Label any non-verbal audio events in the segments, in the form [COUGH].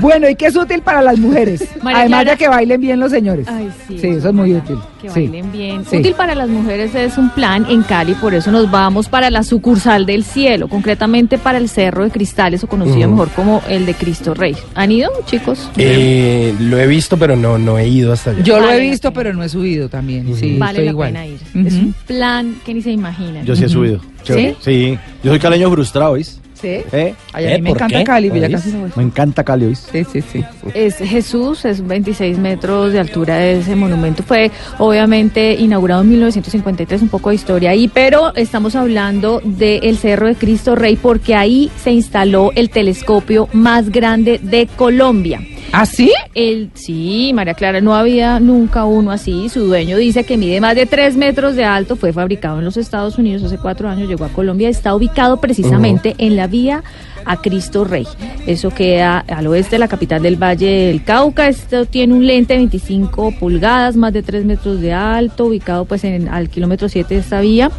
Bueno, ¿y qué es útil para las mujeres? [LAUGHS] María Además Clara. de que bailen bien los señores. Ay, sí. Sí, eso es muy útil. Que Sí. bailen bien. Sí. Útil para las mujeres es un plan en Cali, por eso nos vamos para la sucursal del cielo, concretamente para el Cerro de Cristales, o conocido mejor como el de Cristo Rey. ¿Han ido, chicos? Eh, lo he visto, pero no, no he ido hasta allá. Yo lo he visto, pena. pero no he subido también. Sí, vale estoy la igual. pena ir. Es un plan que ni se imaginan. Yo sí he subido. Chévere. Sí. Yo soy caleño frustrado, ¿oís? ¿Sí? ¿Eh? Ay, a ¿Eh? me ¿Por encanta qué? Cali, pero ya ¿Oís? casi no voy. Me encanta Cali, ¿oís? Sí, sí, sí. Es Jesús, es 26 metros de altura de ese monumento. Fue obviamente inaugurado en 1953, un poco de historia ahí, pero estamos hablando del Cerro de Cristo Rey porque ahí se instaló el telescopio más grande de Colombia. ¿Ah, sí? El, sí, María Clara, no había nunca uno así. Su dueño dice que mide más de 3 metros de alto, fue fabricado en los Estados Unidos hace cuatro años, llegó a Colombia, está ubicado precisamente en la vía a Cristo Rey. Eso queda al oeste de la capital del Valle del Cauca. Esto tiene un lente de 25 pulgadas, más de 3 metros de alto, ubicado pues en al kilómetro 7 de esta vía.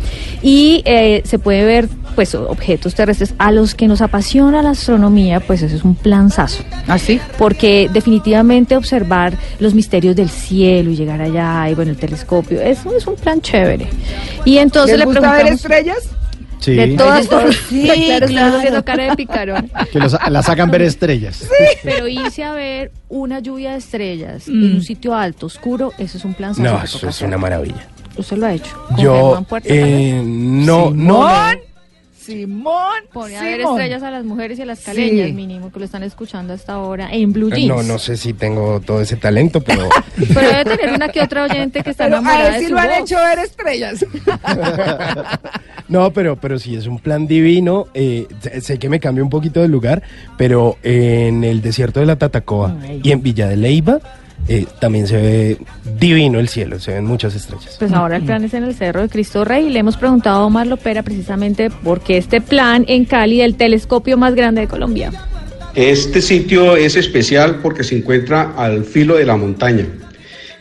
Y eh, se puede ver pues objetos terrestres. A los que nos apasiona la astronomía, pues eso es un planzazo ¿Ah, sí? porque definitivamente observar los misterios del cielo y llegar allá y bueno el telescopio eso es un plan chévere y entonces ¿Les le gusta ver estrellas? Sí. de todas [LAUGHS] formas Sí, [LAUGHS] claro, claro. haciendo cara de picarón Que los- la sacan ver estrellas. [LAUGHS] pero irse a ver una lluvia de estrellas Mm. en un sitio alto oscuro eso es un plan No, eso es una maravilla. usted lo ha hecho Yo, eh, no, Simón. no. Simón. Pone a ver Simón. estrellas a las mujeres y a las caleñas, Sí. mínimo, que lo están escuchando hasta ahora en Blue Jeans. No, no sé si tengo todo ese talento, pero [LAUGHS] Pero debe tener una que otra oyente que está Pero a enamorada él de sí su lo han voz. hecho ver estrellas. [LAUGHS] no, pero, pero sí es un plan divino. eh, sé- sé que me cambia un poquito de lugar, pero en el desierto de la Tatacoa Ay. y en Villa de Leiva eh, también se ve divino el cielo, se ven muchas estrellas. Pues ahora el plan es en el Cerro de Cristo Rey y le hemos preguntado a Omar Lopera precisamente por qué este plan en Cali, el telescopio más grande de Colombia. Este sitio es especial porque se encuentra al filo de la montaña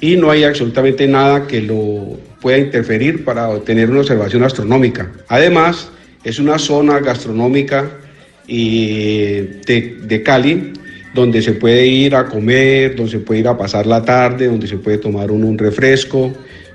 y no hay absolutamente nada que lo pueda interferir para obtener una observación astronómica. Además, es una zona gastronómica y de, de Cali donde se puede ir a comer, donde se puede ir a pasar la tarde, donde se puede tomar un, refresco,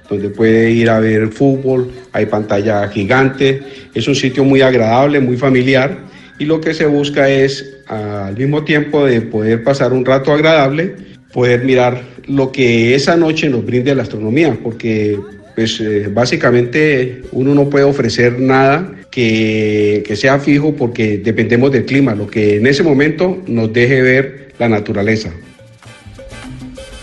donde puede ir a ver fútbol, hay pantalla gigante, es un sitio muy agradable, muy familiar. Y lo que se busca es al mismo tiempo de poder pasar un rato agradable, poder mirar lo que esa noche nos brinde la astronomía, porque pues eh, básicamente uno no puede ofrecer nada que, que sea fijo porque dependemos del clima, lo que en ese momento nos deje ver la naturaleza.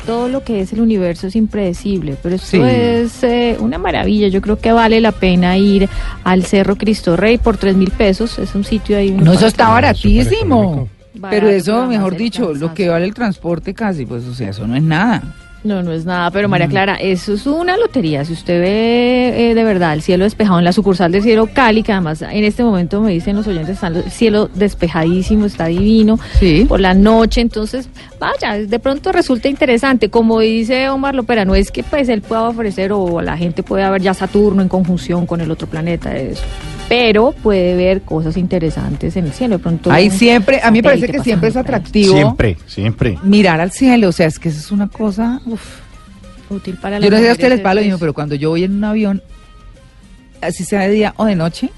Todo lo que es el universo es impredecible, pero esto Sí. es eh, una maravilla. Yo creo que vale la pena ir al Cerro Cristo Rey por tres mil pesos. Es un sitio ahí. No, eso está baratísimo. Pero eso, mejor dicho, lo que vale el transporte casi, pues, o sea, eso no es nada. No, no es nada, pero Mm. María Clara, eso es una lotería. Si usted ve eh, de verdad el cielo despejado en la sucursal del cielo Cali, que además en este momento me dicen los oyentes, está el cielo despejadísimo, está divino Sí. por la noche, entonces vaya, de pronto resulta interesante. Como dice Omar Lopera, no es que pues él pueda ofrecer o la gente pueda ver ya Saturno en conjunción con el otro planeta, eso. Pero puede ver cosas interesantes en el cielo. De pronto. Ahí siempre, a mí me parece que siempre es atractivo Siempre, siempre. mirar al cielo, o sea, es que eso es una cosa, uf. Útil para Yo no sé a ustedes les mujeres pasa lo es- mismo, pero cuando yo voy en un avión, así sea de día o de noche,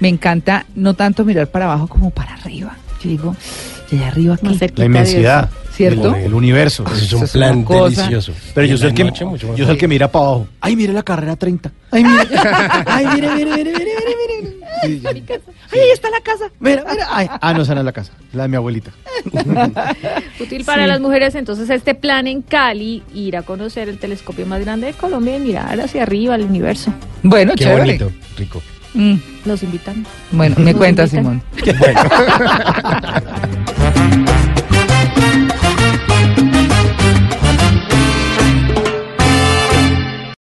me encanta no tanto mirar para abajo como para arriba. Yo digo, ¿y allá arriba cerquita La inmensidad. ¿Cierto? El, el universo. Eso es un es plan delicioso. Pero yo soy, el la que, noche, mucho más yo soy el que mira para abajo. Ay, mire la carrera 30. Ay, mire. Ay, mire, mire, mire, mire, mire, mire. [LAUGHS] Sí, sí. ¡Ay, ahí está la casa! Mira, [LAUGHS] mira. Ay, ah, no, esa no es la casa. La de mi abuelita. [LAUGHS] Útil para las mujeres, entonces este plan en Cali, ir a conocer el telescopio más grande de Colombia y mirar hacia arriba al universo. Bueno, Qué chévere. bonito, rico. Mm, Los invitamos. Bueno, me cuenta invitan. Simón. Bueno.